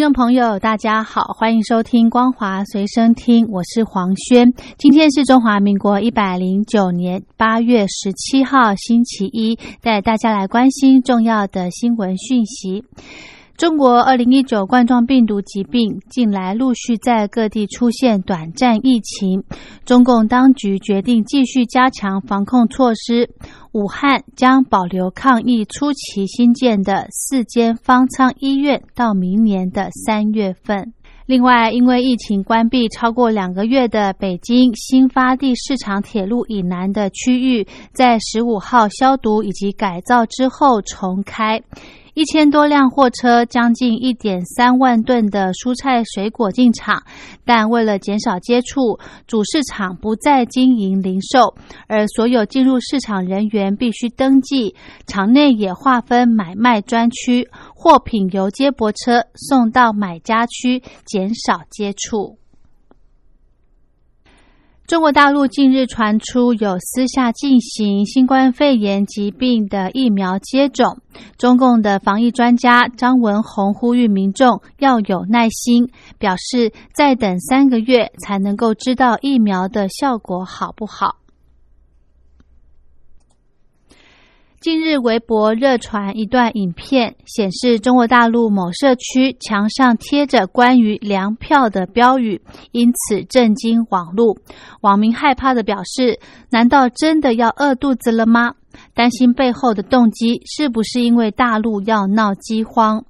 听众朋友，大家好，欢迎收听《光华随身听》，我是黄轩。今天是中华民国一百零九年八月十七号，星期一，带大家来关心重要的新闻讯息。中国二零一九冠状病毒疾病近来陆续在各地出现短暂疫情，中共当局决定继续加强防控措施。武汉将保留抗疫初期新建的四间方舱医院到明年的三月份。另外，因为疫情关闭超过两个月的北京新发地市场铁路以南的区域，在十五号消毒以及改造之后重开。一千多辆货车，将近一点三万吨的蔬菜水果进场，但为了减少接触，主市场不再经营零售，而所有进入市场人员必须登记。场内也划分买卖专区，货品由接驳车送到买家区，减少接触。中国大陆近日传出有私下进行新冠肺炎疾病的疫苗接种，中共的防疫专家张文宏呼吁民众要有耐心，表示再等三个月才能够知道疫苗的效果好不好。近日，微博热传一段影片，显示中国大陆某社区墙上贴着关于粮票的标语，因此震惊网络。网民害怕的表示：“难道真的要饿肚子了吗？”担心背后的动机是不是因为大陆要闹饥荒？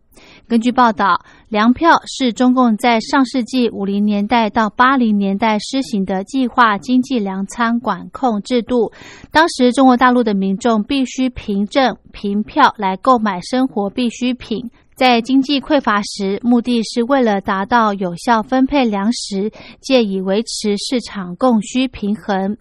根据报道，粮票是中共在上世纪五零年代到八零年代施行的计划经济粮仓管控制度。当时，中国大陆的民众必须凭证、凭票来购买生活必需品。在经济匮乏时，目的是为了达到有效分配粮食，借以维持市场供需平衡。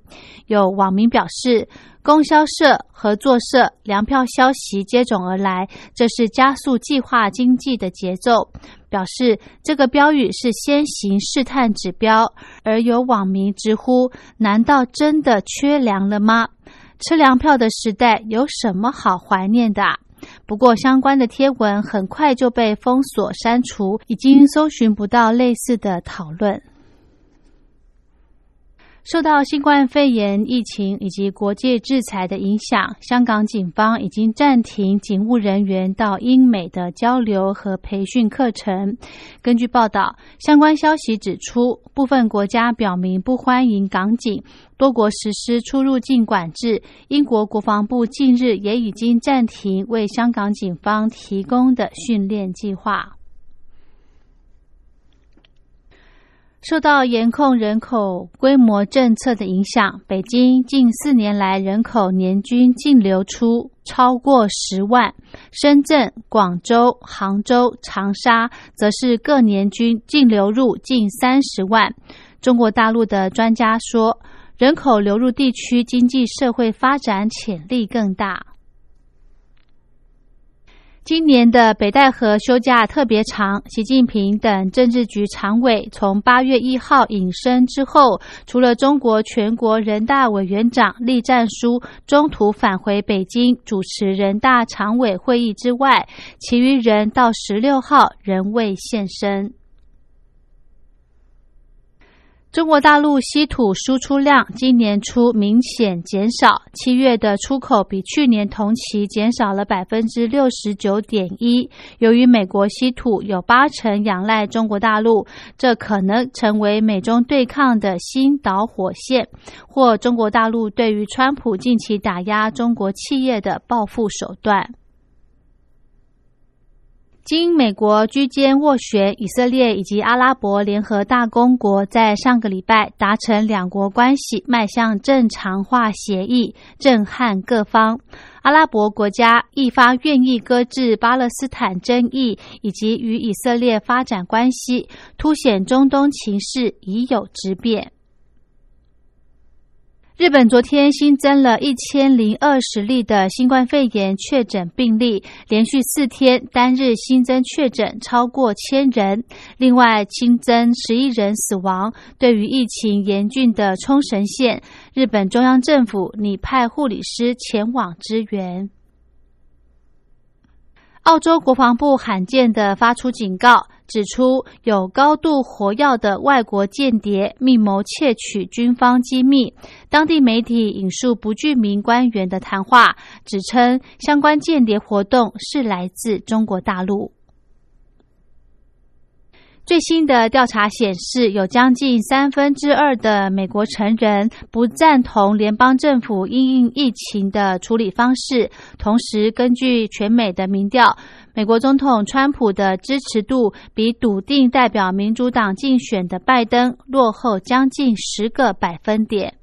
有网民表示。供销社、合作社粮票消息接踵而来，这是加速计划经济的节奏。表示这个标语是先行试探指标，而有网民直呼：难道真的缺粮了吗？吃粮票的时代有什么好怀念的？不过相关的贴文很快就被封锁删除，已经搜寻不到类似的讨论。受到新冠肺炎疫情以及国际制裁的影响，香港警方已经暂停警务人员到英美的交流和培训课程。根据报道，相关消息指出，部分国家表明不欢迎港警，多国实施出入境管制。英国国防部近日也已经暂停为香港警方提供的训练计划。受到严控人口规模政策的影响，北京近四年来人口年均净流出超过十万，深圳、广州、杭州、长沙则是各年均净流入近三十万。中国大陆的专家说，人口流入地区经济社会发展潜力更大。今年的北戴河休假特别长，习近平等政治局常委从八月一号隐身之后，除了中国全国人大委员长栗战书中途返回北京主持人大常委会议之外，其余人到十六号仍未现身。中国大陆稀土输出量今年初明显减少，七月的出口比去年同期减少了百分之六十九点一。由于美国稀土有八成仰赖中国大陆，这可能成为美中对抗的新导火线，或中国大陆对于川普近期打压中国企业的报复手段。经美国居间斡旋，以色列以及阿拉伯联合大公国在上个礼拜达成两国关系迈向正常化协议，震撼各方。阿拉伯国家一发愿意搁置巴勒斯坦争议以及与以色列发展关系，凸显中东情势已有质变。日本昨天新增了一千零二十例的新冠肺炎确诊病例，连续四天单日新增确诊超过千人。另外新增十一人死亡。对于疫情严峻的冲绳县，日本中央政府拟派护理师前往支援。澳洲国防部罕见的发出警告。指出有高度活跃的外国间谍密谋窃取军方机密。当地媒体引述不具名官员的谈话，指称相关间谍活动是来自中国大陆。最新的调查显示，有将近三分之二的美国成人不赞同联邦政府因应疫情的处理方式。同时，根据全美的民调。美国总统川普的支持度比笃定代表民主党竞选的拜登落后将近十个百分点。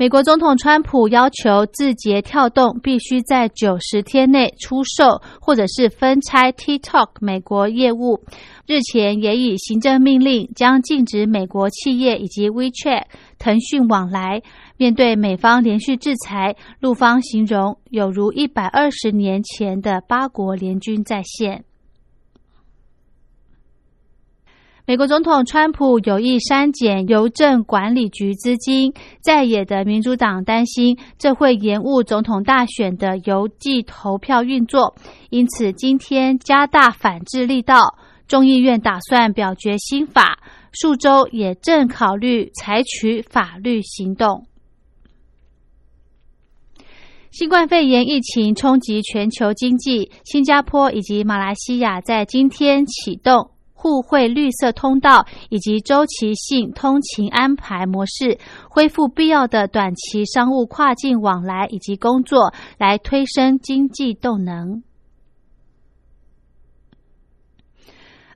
美国总统川普要求字节跳动必须在九十天内出售或者是分拆 TikTok 美国业务。日前也以行政命令将禁止美国企业以及 WeChat、腾讯往来。面对美方连续制裁，陆方形容有如一百二十年前的八国联军再现。美国总统川普有意删减邮政管理局资金，在野的民主党担心这会延误总统大选的邮寄投票运作，因此今天加大反制力道。众议院打算表决新法，数州也正考虑采取法律行动。新冠肺炎疫情冲击全球经济，新加坡以及马来西亚在今天启动互惠绿色通道以及周期性通勤安排模式，恢复必要的短期商务跨境往来以及工作，来推升经济动能。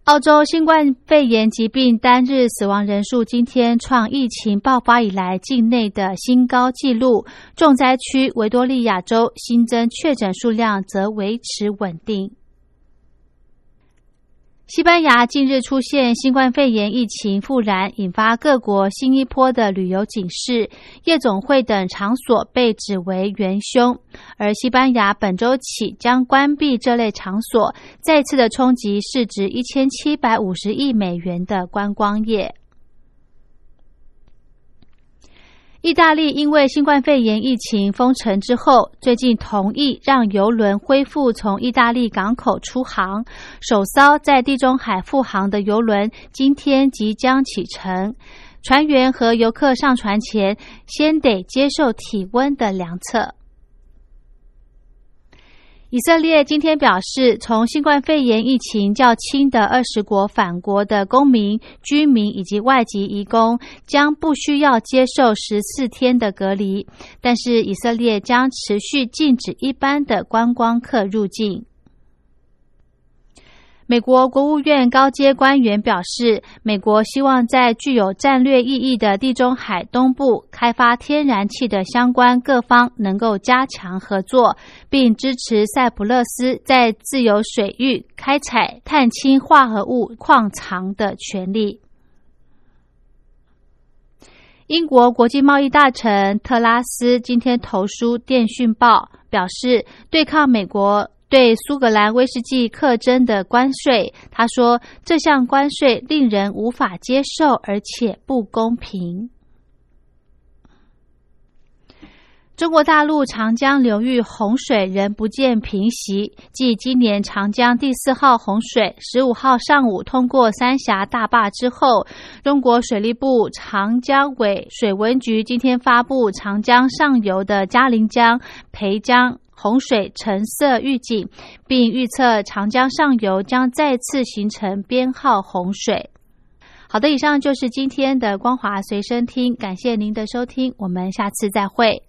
澳洲新冠肺炎疾病单日死亡人数今天创疫情爆发以来境内的新高纪录，重灾区维多利亚州新增确诊数量则维持稳定。西班牙近日出现新冠肺炎疫情复燃，引发各国新一波的旅游警示，夜总会等场所被指为元凶。而西班牙本周起将关闭这类场所，再次的冲击市值一千七百五十亿美元的观光业。意大利因为新冠肺炎疫情封城之后，最近同意让游轮恢复从意大利港口出航。首艘在地中海复航的游轮今天即将启程，船员和游客上船前先得接受体温的量测。以色列今天表示，从新冠肺炎疫情较轻的二十国返国的公民、居民以及外籍移工将不需要接受十四天的隔离，但是以色列将持续禁止一般的观光客入境。美国国务院高阶官员表示，美国希望在具有战略意义的地中海东部开发天然气的相关各方能够加强合作，并支持塞浦路斯在自由水域开采碳氢化合物矿藏的权利。英国国际贸易大臣特拉斯今天投书《电讯报》，表示对抗美国。对苏格兰威士忌课征的关税，他说这项关税令人无法接受，而且不公平。中国大陆长江流域洪水仍不见平息，继今年长江第四号洪水十五号上午通过三峡大坝之后，中国水利部长江委水文局今天发布长江上游的嘉陵江、裴江。洪水橙色预警，并预测长江上游将再次形成编号洪水。好的，以上就是今天的光华随身听，感谢您的收听，我们下次再会。